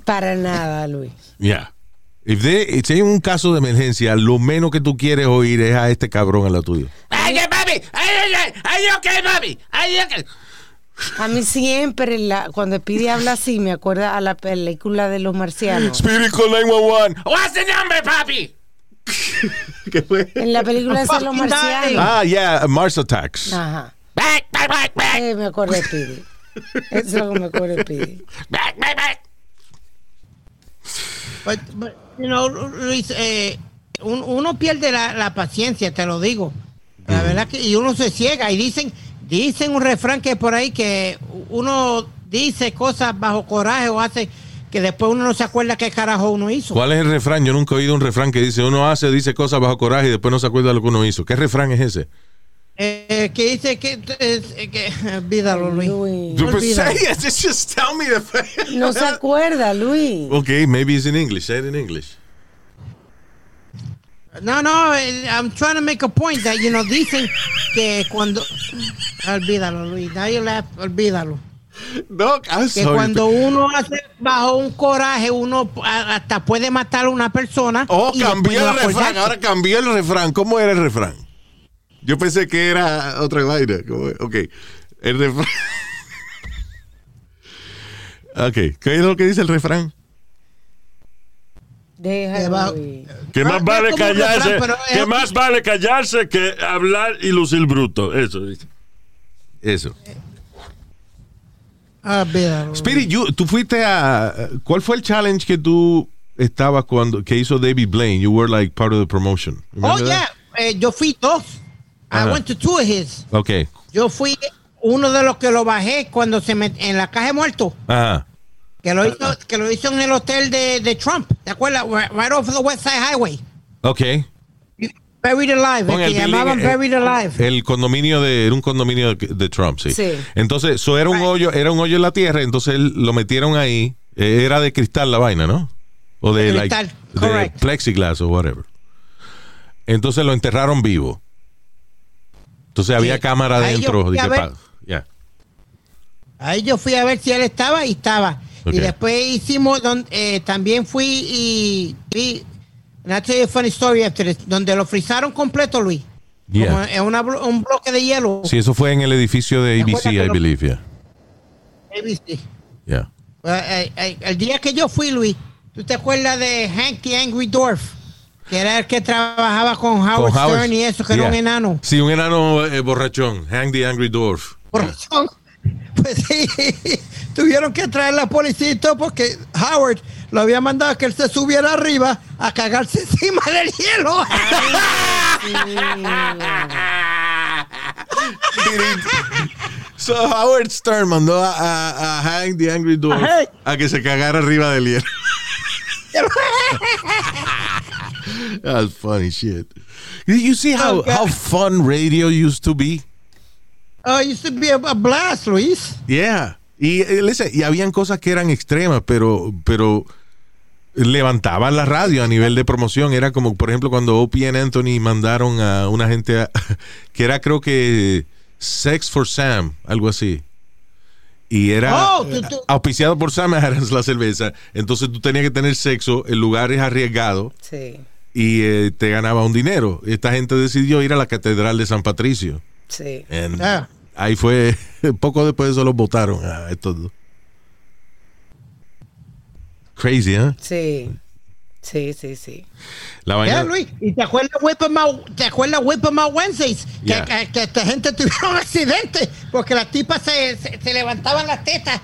Para nada, Luis. Yeah. If they- si hay un caso de emergencia, lo menos que tú quieres oír es a este cabrón en la tuya. ¡Ay, papi! ¡Ay, ay, ay! ¡Ay, ok, papi! ¡Ay, ok! A mí siempre, la, cuando Pidi habla así, me acuerda a la película de los marcianos. Speedy call 911. What's the number, papi? <laughs> ¿Qué fue? En la película de los marcianos. Ah, yeah, Mars Attacks. Ajá. Back, back, back, back. Eh, me acuerdo de Pidi. Eso es lo que me acuerdo de Pidi. Back, back, back. But, but, you know, Luis, eh, un- uno pierde la, la paciencia, te lo digo. La verdad que y uno se ciega y dicen, dicen un refrán que por ahí que uno dice cosas bajo coraje o hace que después uno no se acuerda qué carajo uno hizo. ¿Cuál es el refrán? Yo nunca he oído un refrán que dice uno hace, dice cosas bajo coraje y después no se acuerda de lo que uno hizo. ¿Qué refrán es ese? Eh, que dice que, eh, que <laughs> olvídalo, Luis. Luis. Yo pues, Olvídalo. say <laughs> it, just tell me the <laughs> No se acuerda, Luis. Okay, maybe it's in English. Say it in English. No, no, I'm trying to make a point that, you know, dicen que cuando... Olvídalo, Luis. Now you laugh, olvídalo. Doc, I'm que sorry. cuando uno hace bajo un coraje, uno a- hasta puede matar a una persona. Oh, no el refrán. Ahora cambié el refrán. ¿Cómo era el refrán? Yo pensé que era otra vaina. Ok. El refrán. ok. ¿Qué es lo que dice el refrán? Déjalo. Que Ah, más es vale refrán, callarse, que más vale callarse que hablar y lucir bruto. Eso dice. Eso. Ah. Spirit, you- tú fuiste a. ¿Cuál fue el challenge que tú estabas cuando que hizo David Blaine. You were like part of the promotion. Oh, Remember yeah. Eh, yo fui dos. I went to two of his. Okay. Yo fui uno de los que lo bajé cuando se met en la caja de muertos. Ajá. Que lo hizo, que lo hizo en el hotel de, de Trump. ¿Te acuerdas? Right, off the West Side Highway. Okay. Buried Alive. El que building, llamaban eh, Buried Alive. El condominio de era un condominio de, de Trump, sí. Sí. Entonces, eso era un Right. hoyo, era un hoyo en la tierra, entonces él- lo metieron ahí. Eh, era de cristal la vaina, ¿no? O de, De like, de plexiglass o whatever. Entonces lo enterraron vivo. Entonces había cámara adentro. ya. Ahí yo fui a ver si él estaba y estaba. Y después hicimos, don- eh, también fui y vi, a funny story after this, donde lo frizaron completo, Luis. Yeah. Como en una un bloque de hielo. Sí, eso fue en el edificio de ¿Te ABC, I lo- believe, yeah. ABC. Yeah. Eh, eh, el día que yo fui, Luis, ¿tú te acuerdas de Hank the Angry Dwarf? Que era el que trabajaba con Howard, Con Howard- Stern y eso, que era un enano. Sí, un enano eh, borrachón. Hank the Angry Dwarf. Por razón. <laughs> Pues sí, <laughs> tuvieron que traer la policía y todo porque Howard lo había mandado a que él se subiera arriba a cagarse <laughs> encima del hielo. So Howard Stern mandó a, a, a Hank the Angry Dwarf a que se cagara arriba del hielo. <laughs> That's funny shit. You see how, Oh, fun radio used to be? Oh, it used to be a, a blast, Luis. Yeah. Y, eh, listen, y habían cosas que eran extremas, pero, pero levantaban la radio a nivel de promoción. Era como, por ejemplo, cuando Opie y Anthony mandaron a una gente a- <laughs> que era, creo que Sex for Sam, algo así. Y era Oh, tú- tú- auspiciado por Sam Adams la cerveza. Entonces tú tenías que tener sexo en lugares arriesgados Sí, y eh, te ganaba un dinero. Esta gente decidió ir a la Catedral de San Patricio. sí. And Ah. Ahí fue, <laughs> poco después de eso los votaron a estos dos. Crazy, ¿eh? Sí, sí, sí, sí. La vaina. Luis. ¿Y te acuerdas Whip Out, te acuerdas Whip Out Wednesdays? Que, Yeah. que- que esta gente <laughs> tuvieron accidente porque las tipas se, se, se levantaban las tetas,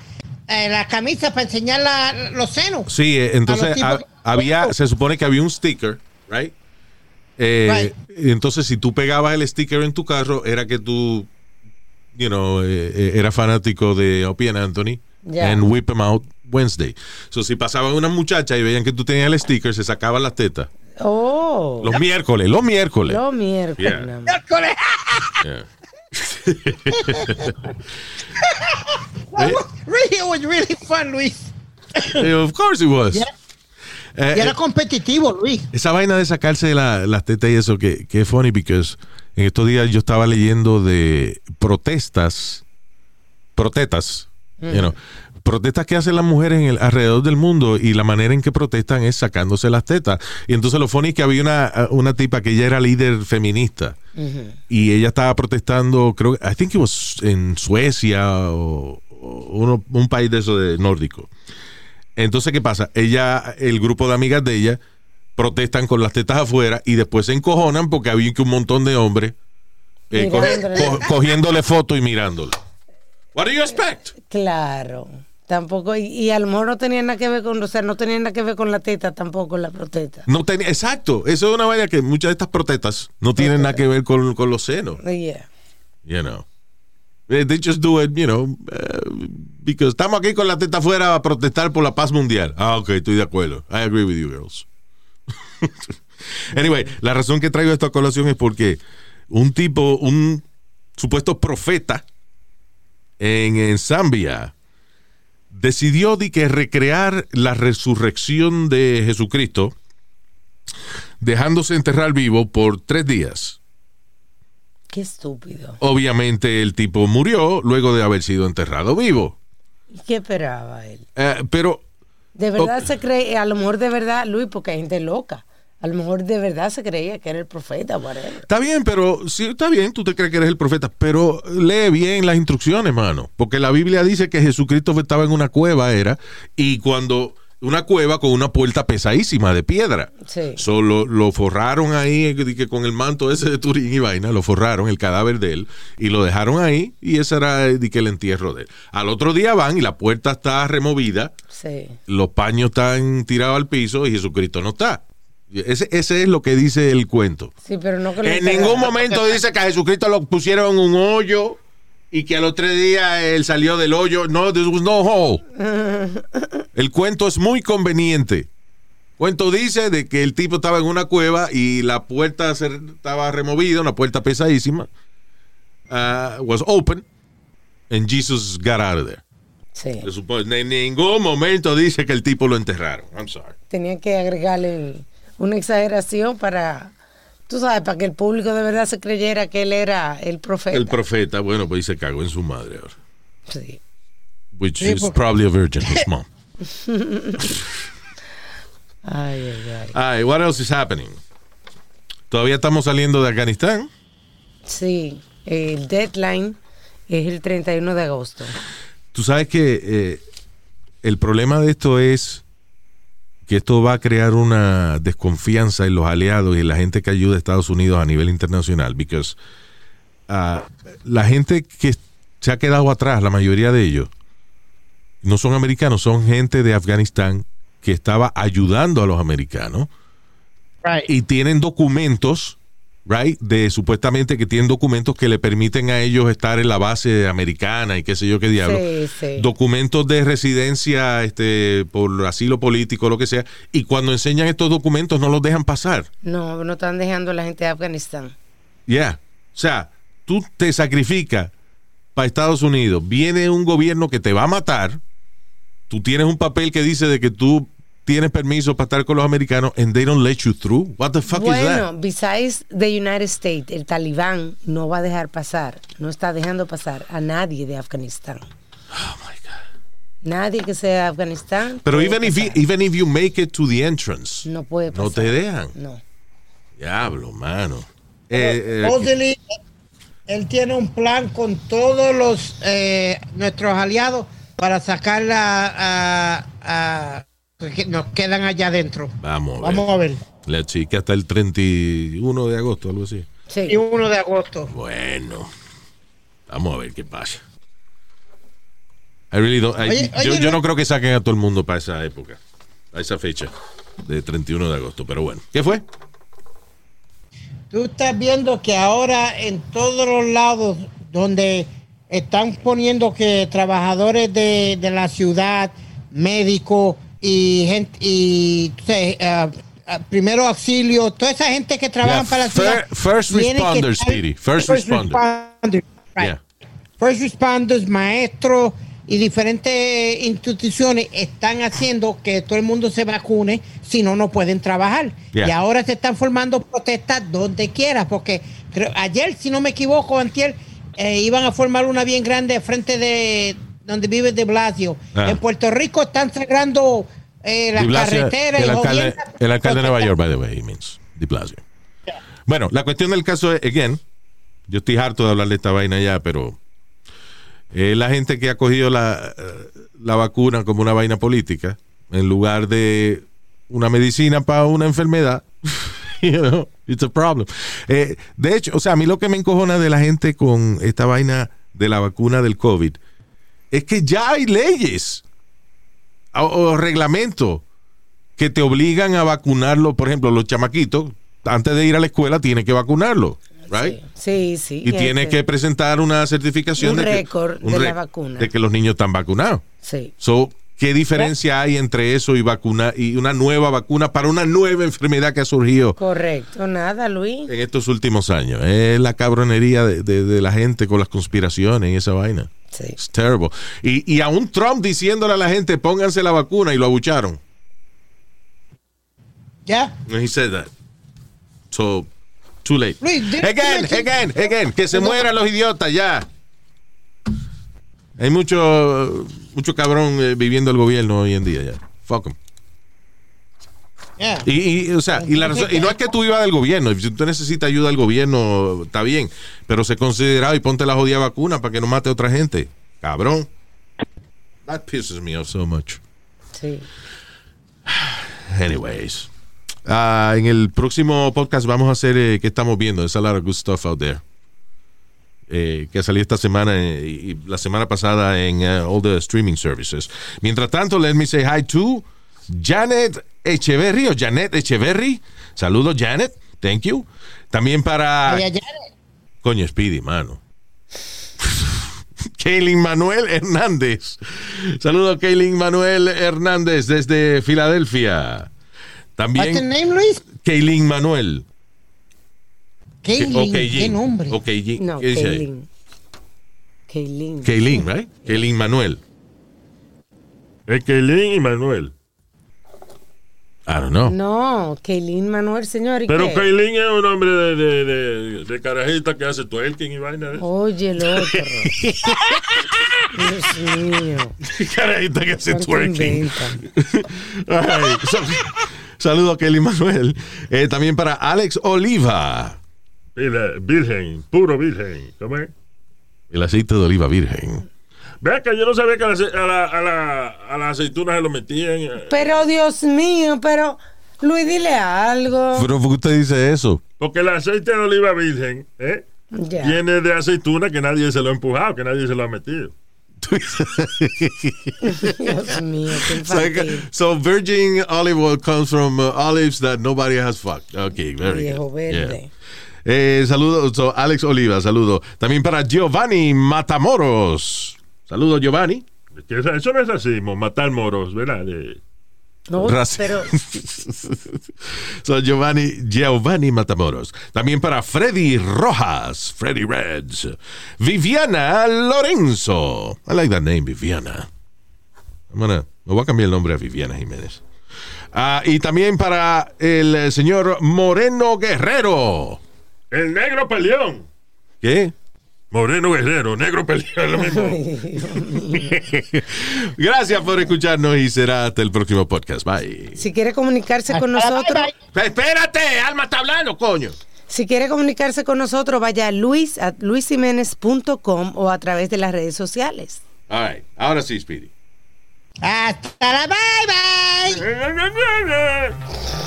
eh, la camisa para enseñar la- los senos. Sí, eh, A entonces había, se supone que había un sticker, right? Eh, Entonces, si tú pegabas el sticker en tu carro, era que tú, you know, eh, eh, era fanático de Opie and Anthony Yeah. and Whip 'em Out Wednesday. So, si pasaban una muchacha y veían que tú tenías el sticker, se sacaban las tetas. Oh, Los miércoles, los miércoles. los miércoles. Yeah. Miércoles. Yeah. <laughs> That was really, it was really fun, Luis. Eh, <laughs> of course it was. Eh, Y era eh, competitivo, Luis. esa vaina de sacarse la- las tetas y eso, que, que es funny, because en estos días yo estaba leyendo de protestas, protestas, you know, protestas que hacen las mujeres en el, alrededor del mundo y la manera en que protestan es sacándose las tetas. Y entonces lo funny es que había una, una tipa que ella era líder feminista y ella estaba protestando, creo, I think it was en Suecia o, o uno- un país de eso de nórdico. Entonces, ¿qué pasa? Ella, el grupo de amigas de ella, protestan con las tetas afuera y después se encojonan porque había que un montón de hombres eh, co- Mirándole. co- cogiéndole fotos y mirándole. What do you expect? Claro. Tampoco, y, y a lo mejor no tenía nada que ver con, o sea, no tenía nada que ver con la teta tampoco, la protesta. No tenía, exacto, eso es una vaina que muchas de estas protestas no tienen nada que ver con, con los senos, Yeah. you know. They just do it, you know, eh, because estamos aquí con la teta afuera a protestar por la paz mundial. Ah, ok, estoy de acuerdo. I agree with you, girls. <laughs> anyway, la razón que traigo esta colación es porque un tipo, un supuesto profeta en, en Zambia decidió de que recrear la resurrección de Jesucristo dejándose enterrar vivo por tres días. Qué estúpido. Obviamente el tipo murió luego de haber sido enterrado vivo. ¿Y qué esperaba él? Eh, pero De verdad se cree, a lo mejor de verdad, Luis, porque hay gente loca. A lo mejor de verdad se creía que era el profeta, whatever. está bien, pero sí, está bien, tú te crees que eres el profeta, pero lee bien las instrucciones, mano. Porque la Biblia dice que Jesucristo estaba en una cueva, era, y cuando una cueva con una puerta pesadísima de piedra. Sí. Solo lo forraron ahí eh, con el manto ese de Turín y vaina, lo forraron el cadáver de él y lo dejaron ahí y ese era eh, el entierro de él. Al otro día van y la puerta está removida, Sí. los paños están tirados al piso y Jesucristo no está. Ese, ese es lo que dice el cuento. Sí, pero no que lo En ningún momento dice que a Jesucristo lo pusieron en un hoyo y que al otro día él salió del hoyo. No, there was no hole. <laughs> El cuento es muy conveniente. Cuento dice de que el tipo estaba en una cueva y la puerta se- estaba removida, una puerta pesadísima. uh, was open and Jesus got out of there. Sí. En ningún momento dice que el tipo lo enterraron. I'm sorry. Tenía que agregarle una exageración para, tú sabes, para que el público de verdad se creyera que él era el profeta. El profeta, bueno, pues se cagó en su madre ahora. Sí. Which Sí, is porque- probably a virgin, his mom. <laughs> <laughs> Ay, ay, ay. Ay, what else is happening? Todavía estamos saliendo de Afganistán. Sí, el deadline es el 31 de agosto. Tú sabes que eh, el problema de esto es que esto va a crear una desconfianza en los aliados y en la gente que ayuda a Estados Unidos a nivel internacional. Because ah, la gente que se ha quedado atrás, la mayoría de ellos, no son americanos, son gente de Afganistán que estaba ayudando a los americanos. Right. y tienen documentos, right, de supuestamente que tienen documentos que le permiten a ellos estar en la base americana y qué sé yo qué diablo. Sí, sí. Documentos de residencia este por asilo político, lo que sea, y cuando enseñan estos documentos no los dejan pasar. No, no están dejando a la gente de Afganistán. Ya. O sea, tú te sacrificas para Estados Unidos, viene un gobierno que te va a matar, tú tienes un papel que dice de que tú tienes permiso para estar con los americanos and they don't let you through. What the fuck is that? Bueno, besides the United States, el talibán no va a dejar pasar, no está dejando pasar a nadie de Afganistán. Oh my God. Nadie que sea de Afganistán. Pero even if, you, even if you make it to the entrance, no puede pasar. no te dejan. No. Diablo, mano. Eh, eh, él tiene un plan con todos los eh, nuestros aliados para sacarla a, a- que nos quedan allá adentro. vamos a ver. Vamos a ver. La chica hasta el 31 de agosto, algo así. Sí. Y 1 de agosto. Bueno, vamos a ver qué pasa. I really don't- I- Oye, yo, oye, yo no- no creo que saquen a todo el mundo para esa época, a esa fecha de 31 de agosto, pero bueno. ¿Qué fue? Tú estás viendo que ahora en todos los lados donde están poniendo que trabajadores de, de la ciudad, médicos y gente y ah, primero auxilio, toda esa gente que trabaja Yeah, para la ciudad. first responders, Speedy, first responder. responders, right. Yeah. First responders, maestros y diferentes instituciones están haciendo que todo el mundo se vacune, si no, no pueden trabajar. Yeah. Y ahora se están formando protestas donde quiera, porque creo- ayer, si no me equivoco, antier, eh, iban a formar una bien grande frente de donde vive de Blasio. Ah. En Puerto Rico están cerrando eh, las Blasio, carreteras. el y alcalde, el alcalde de Nueva York, by the way, he means Di Blasio. Bueno, la cuestión del caso es, again, yo estoy harto de hablar de esta vaina ya, pero eh, la gente que ha cogido la, eh, la vacuna como una vaina política en lugar de una medicina para una enfermedad. <laughs> you know, it's a problem. Eh, de hecho, o sea, a mí lo que me encojona de la gente con esta vaina de la vacuna del COVID es que ya hay leyes o, o reglamentos que te obligan a vacunarlo, por ejemplo, los chamaquitos, antes de ir a la escuela, tienen que vacunarlo, right? Sí, sí. Y tiene este, que presentar una certificación Un de que, de la vacuna. de que los niños están vacunados. Sí. So, ¿qué diferencia hay entre eso y vacuna y una nueva vacuna para una nueva enfermedad que ha surgido Correcto. Nada, Luis. en estos últimos años? Es la cabronería de, de- de la gente con las conspiraciones y esa vaina. Sí. It's terrible. Y, y aún Trump diciéndole a la gente, pónganse la vacuna y lo abucharon. Ya. And he said that. So, too late. Luis, Again, again, again. Que se mueran los idiotas ya. Hay mucho, mucho cabrón eh, viviendo el gobierno hoy en día ya. Fuck 'em. ya. Y, y, o sea, y, la razón- y no es que tú ibas del gobierno. Si tú necesitas ayuda del gobierno, está bien. Pero sé considerado y ponte la jodida vacuna para que no mate a otra gente. Cabrón. That pisses me off so much. Sí. <sighs> anyways. Ah, en el próximo podcast vamos a hacer eh, qué estamos viendo. There's a lot of good stuff out there. Eh, que salió esta semana eh, y la semana pasada en eh, all the streaming services. Mientras tanto, let me say hi to Janet Echeverry o Janet Echeverry. Saludos, Janet. Thank you. También para. Oye, Janet, Coño, Speedy, mano. <laughs> Kaylin Manuel Hernández. Saludos, Kaylin Manuel Hernández desde Filadelfia. What's the También name, Luis? Kaylin Manuel. Kaylin, qué Kaylin. nombre. O Kaylin. No, ¿Qué dice ahí? Kaylin. Kaylin. Kaylin, right? Kaylin Manuel. Es Kelly y Manuel. I don't know. No, Kaylin Manuel, señor. ¿y Pero qué? Kaylin es un hombre de, de, de, de carajita que hace twerking y vaina. Oye, el otro. <laughs> Dios mío. <laughs> Carajita que hace ¿Cuánto twerking. inventan? <laughs> Ay, sal- Saludos a Kaylin Manuel. Eh, también para Alex Oliva. Virgen, puro virgen. ¿Cómo es? El aceite de oliva virgen. Vea que yo no sabía que a la, a la, a la, a las aceitunas se lo metían. eh, Pero Dios mío, pero Luis, dile algo. Pero ¿por qué usted dice eso? Porque el aceite de oliva virgen ¿eh? Viene de aceituna que nadie se lo ha empujado, que nadie se lo ha metido. Dios mío, qué <laughs> So, so virgin olive oil comes from uh, olives that nobody has fucked. Okay, very Viejo good. verde. Yeah. Eh, saludos, so, Alex Oliva, saludo. También para Giovanni Matamoros. Saludos, Giovanni. Eso no es racismo, matar moros, ¿verdad? De- No, Raci- pero <laughs> so, Giovanni, Giovanni Matamoros. También para Freddy Rojas, Freddy Reds. Viviana Lorenzo. I like that name, Viviana. I'm gonna- me voy a cambiar el nombre a Viviana Jiménez. Ah, y también para el eh, señor Moreno Guerrero. El negro peleón. ¿Qué? Moreno Guerrero, negro peleón, lo mismo. <laughs> Gracias por escucharnos y será hasta el próximo podcast. Bye. si quiere comunicarse con nosotros, Espérate, Alma está hablando, coño. si quiere comunicarse con nosotros, vaya a luis a luisiménez.com o a través de las redes sociales. All right. Ahora sí, Speedy. Hasta la bye bye. <laughs>